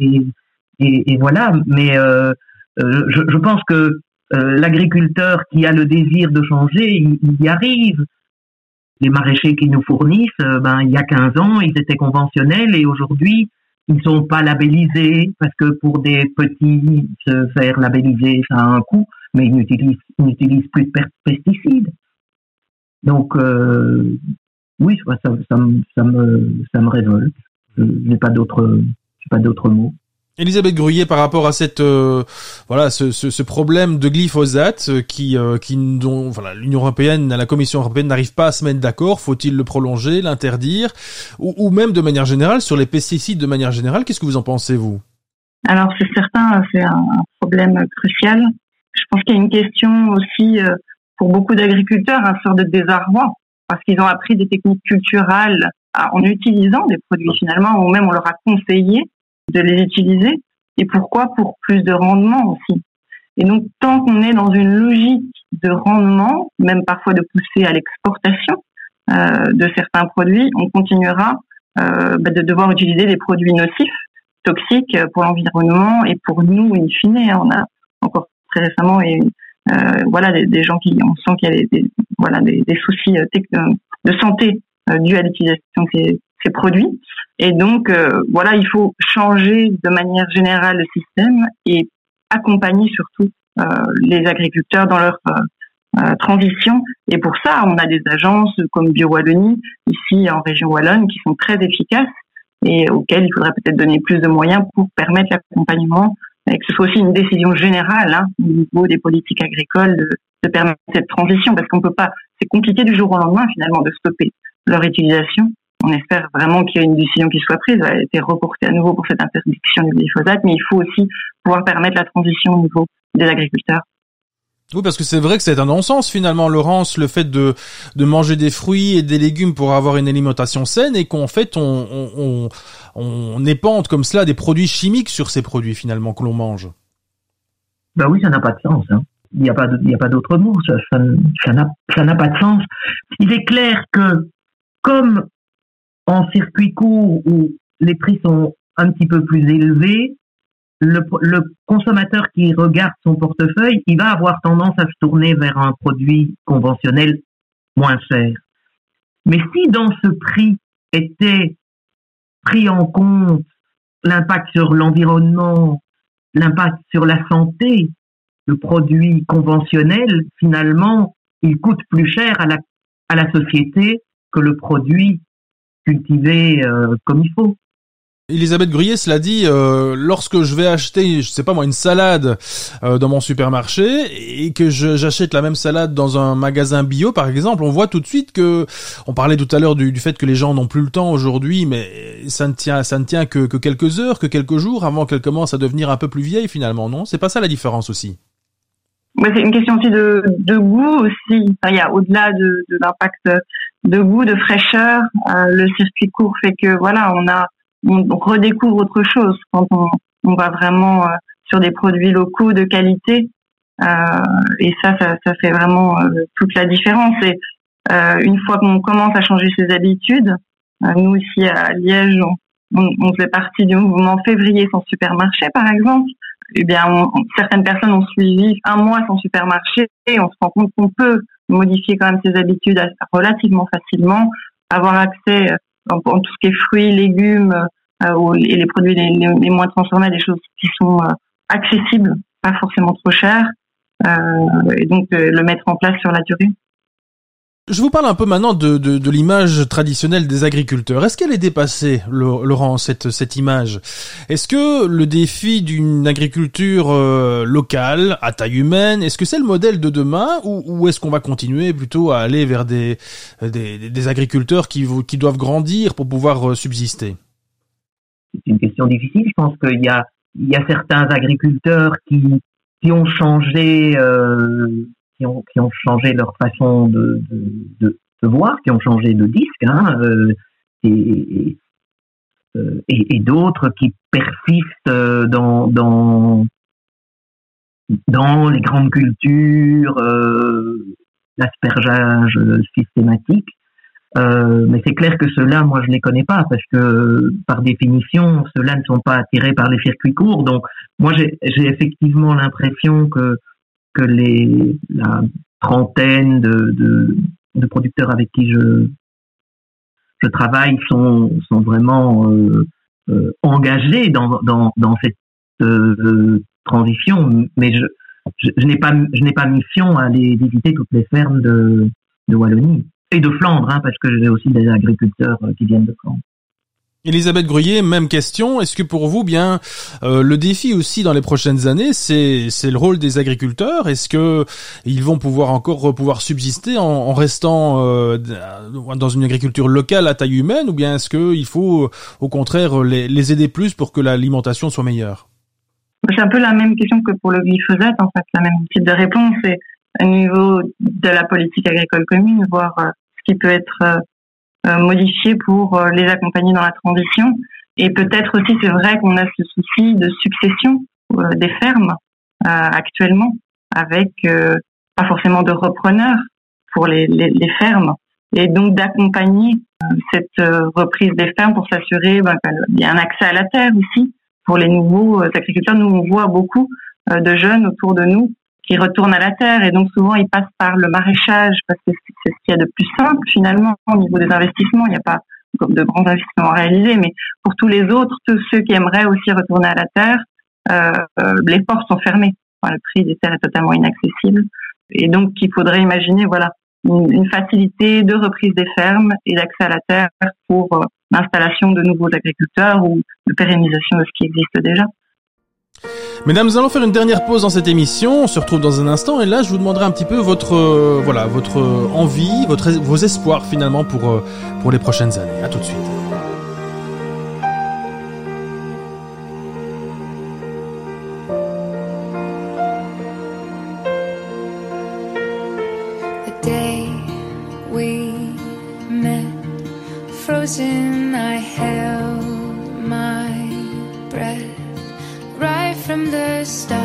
[SPEAKER 4] et, voilà. Mais euh, euh, je, pense que euh, l'agriculteur qui a le désir de changer, il, y arrive. Les maraîchers qui nous fournissent, ben il y a 15 ans, ils étaient conventionnels et aujourd'hui, ils sont pas labellisés parce que pour des petits, se faire labelliser, ça a un coût, mais ils n'utilisent, plus de pesticides. Donc, oui, ça, ça, ça, me, ça me révolte. Je n'ai pas d'autres, pas d'autres mots.
[SPEAKER 2] Elisabeth Gruyé, par rapport à cette euh, voilà ce, ce, ce, problème de glyphosate euh, qui euh, qui dont voilà l'Union européenne, la Commission européenne n'arrive pas à se mettre d'accord, faut-il le prolonger, l'interdire, ou, ou, même de manière générale sur les pesticides de manière générale, qu'est-ce que vous en pensez vous?
[SPEAKER 3] Alors c'est certain, c'est un problème crucial. Je pense qu'il y a une question aussi pour beaucoup d'agriculteurs, un sort de désarroi parce qu'ils ont appris des techniques culturelles en utilisant des produits finalement, ou même on leur a conseillé de les utiliser. Et pourquoi? Pour plus de rendement aussi. Et donc, tant qu'on est dans une logique de rendement, même parfois de pousser à l'exportation euh, de certains produits, on continuera euh, bah, de devoir utiliser des produits nocifs, toxiques pour l'environnement et pour nous, in fine. On a encore très récemment euh, voilà des, des, gens qui on sent qu'il y a des, voilà des, des soucis euh, euh, de santé dus à l'utilisation de ces, ces, produits et donc voilà il faut changer de manière générale le système et accompagner surtout les agriculteurs dans leur transition. Et pour ça, on a des agences comme BioWallonie, ici en région Wallonne, qui sont très efficaces et auxquelles il faudrait peut-être donner plus de moyens pour permettre l'accompagnement et que ce soit aussi une décision générale hein, au niveau des politiques agricoles de, permettre cette transition, parce qu'on peut pas, c'est compliqué du jour au lendemain finalement de stopper leur utilisation. On espère vraiment qu'il y a une décision qui soit prise, a été reportée à nouveau pour cette interdiction du glyphosate, mais il faut aussi pouvoir permettre la transition au niveau des agriculteurs.
[SPEAKER 2] Oui, parce que c'est vrai que c'est un non-sens finalement, Laurence, le fait de, de manger des fruits et des légumes pour avoir une alimentation saine et qu'en fait on, on, on, épande comme cela des produits chimiques sur ces produits finalement que l'on mange.
[SPEAKER 4] Ben oui, ça n'a pas de sens. Hein. Il n'y a pas, pas d'autre mot. Ça, ça, ça n'a pas de sens. Il est clair que comme en circuit court où les prix sont un petit peu plus élevés, le, le, consommateur qui regarde son portefeuille, il va avoir tendance à se tourner vers un produit conventionnel moins cher. Mais si dans ce prix était pris en compte l'impact sur l'environnement, l'impact sur la santé, le produit conventionnel, finalement, il coûte plus cher à la, à la société que le produit cultivé euh, comme il faut.
[SPEAKER 2] Elisabeth Gruyé, cela dit, euh, lorsque je vais acheter, je sais pas moi, une salade euh, dans mon supermarché et que j'achète la même salade dans un magasin bio, par exemple, on voit tout de suite que, on parlait tout à l'heure du, fait que les gens n'ont plus le temps aujourd'hui, mais ça ne tient, ça ne tient que, que, quelques heures, que quelques jours avant qu'elle commence à devenir un peu plus vieille finalement, non? C'est pas ça la différence aussi.
[SPEAKER 3] Ouais, c'est une question aussi de, de goût aussi. il y a au-delà de, de l'impact de goût, de fraîcheur, euh, le circuit court fait que voilà, on a on redécouvre autre chose quand on, va vraiment euh, sur des produits locaux de qualité. Euh, et ça, ça, fait vraiment euh, toute la différence. Et une fois qu'on commence à changer ses habitudes, nous ici à Liège, on, on, fait partie du mouvement février sans supermarché, par exemple. Eh bien, certaines personnes ont suivi un mois sans supermarché et on se rend compte qu'on peut modifier quand même ses habitudes relativement facilement, avoir accès en, tout ce qui est fruits, légumes et les produits les, moins transformés, des choses qui sont accessibles, pas forcément trop chères, et donc le mettre en place sur la durée.
[SPEAKER 2] Je vous parle un peu maintenant de, de, de l'image traditionnelle des agriculteurs. Est-ce qu'elle est dépassée, Laurent, cette, cette image? Est-ce que le défi d'une agriculture euh, locale, à taille humaine, est-ce que c'est le modèle de demain ou, ou est-ce qu'on va continuer plutôt à aller vers des, des, des agriculteurs qui, qui doivent grandir pour pouvoir euh, subsister?
[SPEAKER 4] C'est une question difficile. Je pense qu'il y a, il y a certains agriculteurs qui, qui ont changé euh, qui ont, qui ont changé leur façon de, de, de, voir, qui ont changé de disque, hein, euh, et, euh, et, et d'autres qui persistent euh, dans, dans, dans les grandes cultures, euh, l'aspergeage systématique. Mais c'est clair que ceux-là, moi, je les connais pas parce que, par définition, ceux-là ne sont pas attirés par les circuits courts. Donc, moi, j'ai effectivement l'impression que que les la trentaine de, producteurs avec qui je travaille sont vraiment euh, euh, engagés dans cette euh, transition, mais je n'ai pas mission à aller visiter toutes les fermes de de Wallonie et de Flandre, hein, parce que j'ai aussi des agriculteurs qui viennent de Flandre.
[SPEAKER 2] Elisabeth Gruyé, même question. Est-ce que pour vous, bien, euh, le défi aussi dans les prochaines années, c'est le rôle des agriculteurs? Est-ce que ils vont pouvoir encore pouvoir subsister en, restant euh, dans une agriculture locale à taille humaine, ou bien est-ce que il faut au contraire les, les aider plus pour que l'alimentation soit meilleure?
[SPEAKER 3] C'est un peu la même question que pour le glyphosate, en fait, la même type de réponse. C'est au niveau de la politique agricole commune, voir euh, ce qui peut être euh, modifier pour euh, les accompagner dans la transition. Et peut-être aussi, c'est vrai qu'on a ce souci de succession euh, des fermes actuellement, avec pas forcément de repreneurs pour les, les, les fermes, et donc d'accompagner cette reprise des fermes pour s'assurer ben, qu'il y a un accès à la terre aussi pour les nouveaux agriculteurs. Nous, on voit beaucoup de jeunes autour de nous qui retournent à la terre et donc souvent ils passent par le maraîchage parce que c'est ce qu'il y a de plus simple finalement au niveau des investissements. Il n'y a pas de grands investissements à réaliser, mais pour tous les autres, tous ceux qui aimeraient aussi retourner à la terre, euh les portes sont fermées. Enfin, le prix des terres est totalement inaccessible et donc il faudrait imaginer voilà une, facilité de reprise des fermes et d'accès à la terre pour euh, l'installation de nouveaux agriculteurs ou de pérennisation de ce qui existe déjà.
[SPEAKER 2] Mesdames, nous allons faire une dernière pause dans cette émission. On se retrouve dans un instant et là, je vous demanderai un petit peu votre euh, voilà votre envie, votre vos espoirs finalement pour euh, pour les prochaines années. À tout de suite. From the start.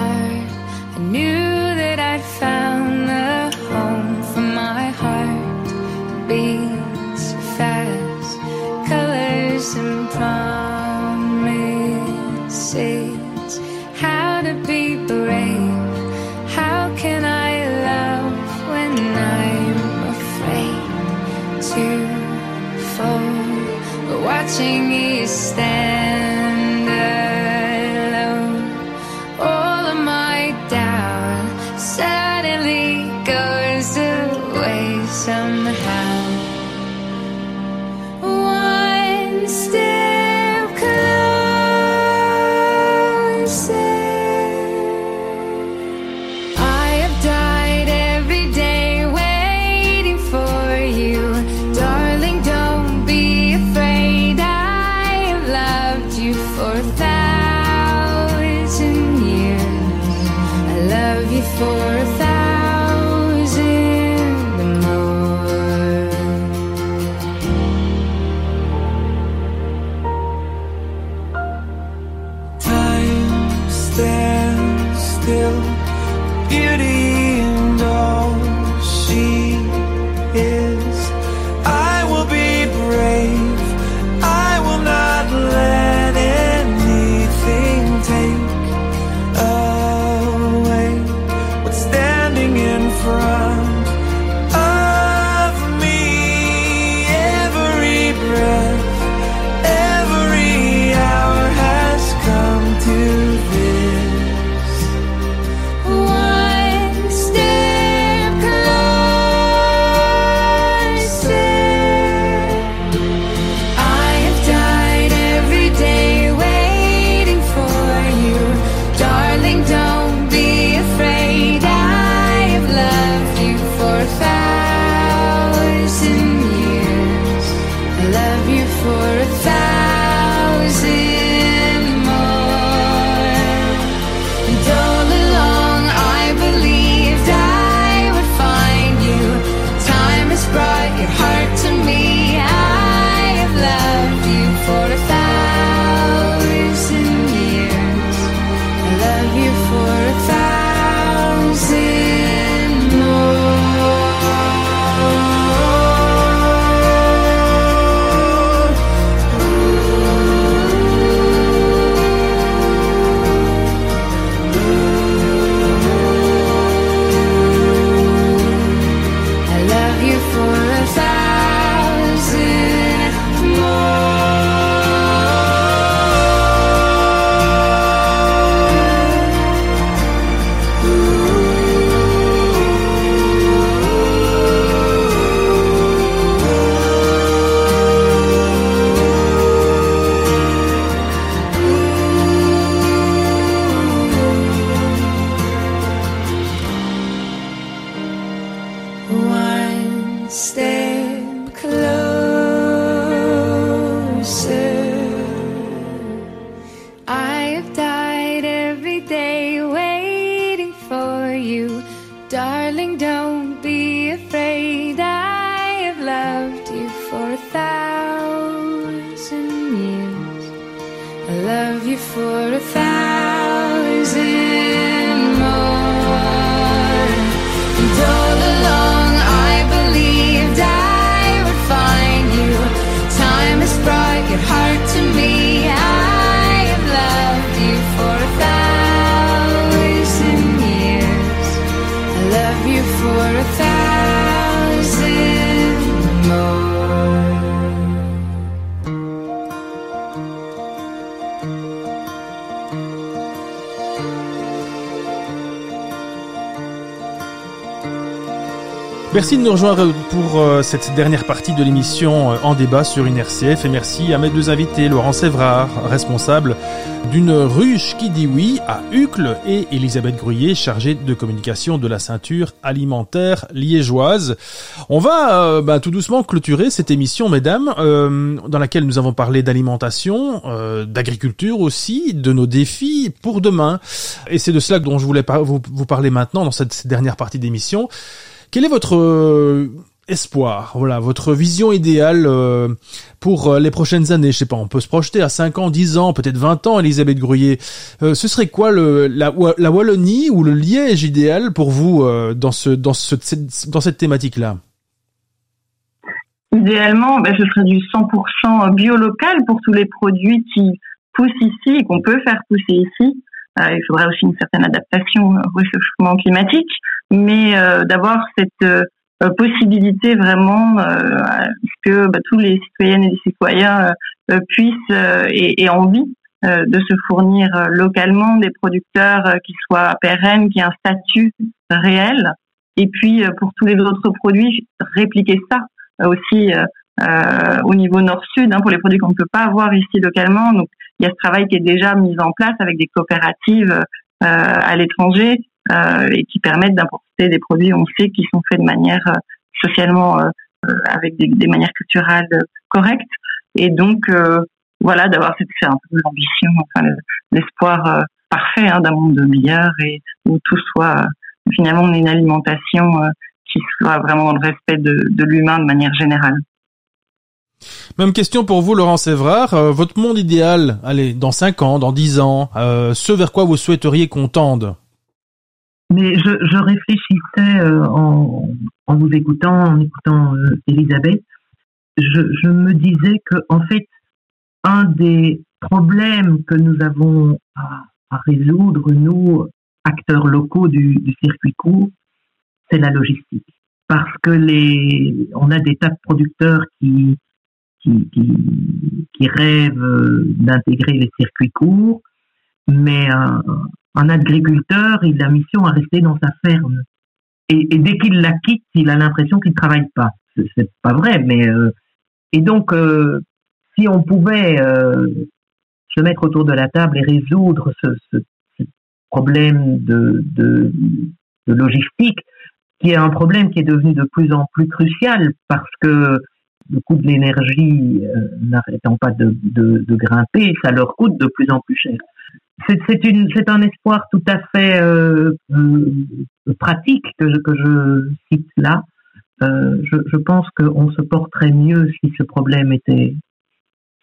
[SPEAKER 2] Merci de nous rejoindre pour euh, cette dernière partie de l'émission euh, en débat sur une RCF et merci à mes deux invités, Laurent Sévrard, responsable d'une ruche qui dit oui à Uccle et Elisabeth Gruyé, chargée de communication de la ceinture alimentaire liégeoise. On va euh, bah, tout doucement clôturer cette émission, mesdames, euh, dans laquelle nous avons parlé d'alimentation, d'agriculture aussi, de nos défis pour demain. Et c'est de cela dont je voulais vous, parler maintenant dans cette dernière partie d'émission. Quel est votre euh, espoir, voilà, votre vision idéale euh, pour euh, les prochaines années? Je sais pas, on peut se projeter à 5 ans, 10 ans, peut-être 20 ans, Elisabeth Gruyé. Ce serait quoi la, Wallonie ou le Liège idéal pour vous dans cette thématique-là?
[SPEAKER 3] Idéalement, ben, ce serait du 100% bio local pour tous les produits qui poussent ici et qu'on peut faire pousser ici. Euh, il faudrait aussi une certaine adaptation au réchauffement climatique, mais euh, d'avoir cette euh, possibilité vraiment que bah, tous les citoyennes et les citoyens puissent et, et envie de se fournir localement des producteurs qui soient pérennes, qui aient un statut réel. Et puis pour tous les autres produits, répliquer ça aussi euh, au niveau nord-sud hein, pour les produits qu'on ne peut pas avoir ici localement. Il y a ce travail qui est déjà mis en place avec des coopératives euh, à l'étranger euh, et qui permettent d'importer des produits, on sait, qui sont faits de manière euh, socialement, avec des, des manières culturelles correctes. Et donc, voilà, d'avoir cette c'est un peu l'ambition, enfin le- l'espoir parfait hein, d'un monde meilleur et où tout soit finalement une alimentation qui soit vraiment dans le respect de, de l'humain de manière générale.
[SPEAKER 2] Même question pour vous, Laurent Sévrard. Euh, votre monde idéal, allez, dans 5 ans, dans 10 ans, euh, ce vers quoi vous souhaiteriez qu'on tende
[SPEAKER 4] Mais je, je réfléchissais euh, en, en vous écoutant, en écoutant euh, Elisabeth, je, je me disais que en fait, un des problèmes que nous avons à, à résoudre, nous, acteurs locaux du, du circuit court, c'est la logistique. Parce que les, on a des tas de producteurs qui, qui, qui, qui rêvent euh, d'intégrer les circuits courts, mais euh, un agriculteur, il a mission à rester dans sa ferme. Et, dès qu'il la quitte, il a l'impression qu'il travaille pas. C'est- pas vrai, mais euh, et donc si on pouvait se mettre autour de la table et résoudre ce, problème de logistique, qui est un problème qui est devenu de plus en plus crucial parce que le coût de l'énergie euh, n'arrêtant pas de, de, de grimper, ça leur coûte de plus en plus cher c'est un espoir tout à fait euh, euh, pratique que je, que je cite là. Euh, je, je pense qu'on se porterait mieux si ce problème était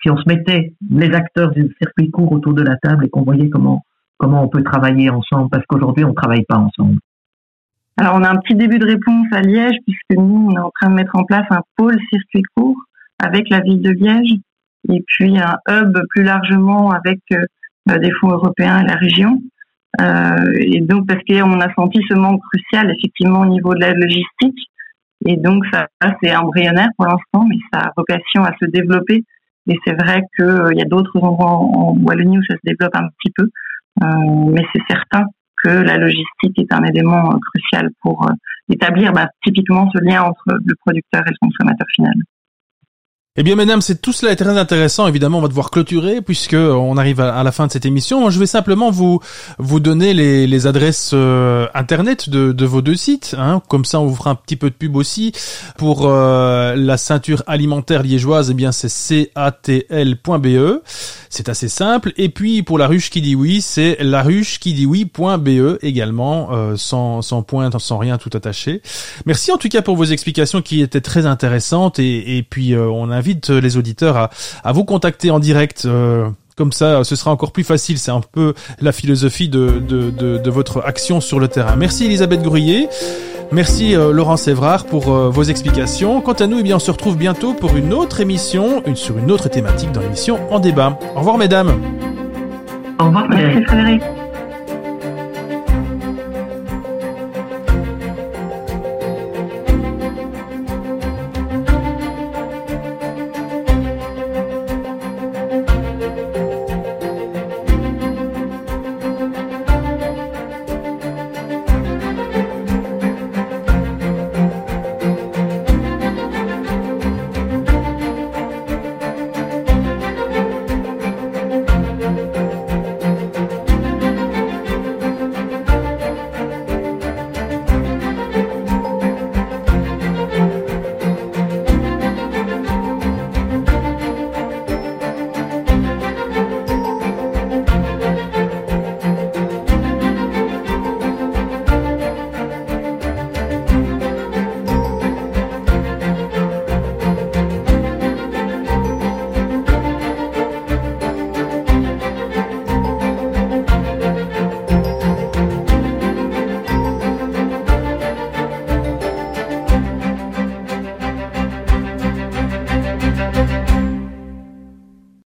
[SPEAKER 4] si on se mettait les acteurs du circuit court autour de la table et qu'on voyait comment comment on peut travailler ensemble parce qu'aujourd'hui on travaille pas ensemble.
[SPEAKER 3] Alors, on a un petit début de réponse à Liège, puisque nous, on est en train de mettre en place un pôle circuit court avec la ville de Liège, et puis un hub plus largement avec euh, des fonds européens et la région. Euh, et donc, parce qu'on a senti ce manque crucial, effectivement, au niveau de la logistique. Et donc, ça, c'est embryonnaire pour l'instant, mais ça a vocation à se développer. Et c'est vrai qu'il y a d'autres endroits en, en Wallonie où ça se développe un petit peu. Euh, mais c'est certain que la logistique est un élément euh, crucial pour euh, établir bah, typiquement ce lien entre le producteur et le consommateur final.
[SPEAKER 2] Eh bien, mesdames, c'est tout cela est très intéressant. Évidemment, on va devoir clôturer puisque on arrive à, la fin de cette émission. Je vais simplement vous vous donner les, les adresses euh, internet de, de, vos deux sites. Hein. Comme ça, on vous fera un petit peu de pub aussi pour euh, la ceinture alimentaire liégeoise. Eh bien, c'est catl.be. C'est assez simple. Et puis pour la ruche qui dit oui, c'est la ruche qui dit oui.be également, euh, sans sans point, sans rien, tout attaché. Merci en tout cas pour vos explications qui étaient très intéressantes et, puis on a invite les auditeurs à, à vous contacter en direct. Euh, comme ça, ce sera encore plus facile. C'est un peu la philosophie de, de, de, de, votre action sur le terrain. Merci Elisabeth Grouillet. Merci euh, Laurent Sévrard pour euh, vos explications. Quant à nous, eh bien, on se retrouve bientôt pour une autre émission, une, sur une autre thématique dans l'émission En débat. Au revoir mesdames.
[SPEAKER 4] Au revoir Frédéric.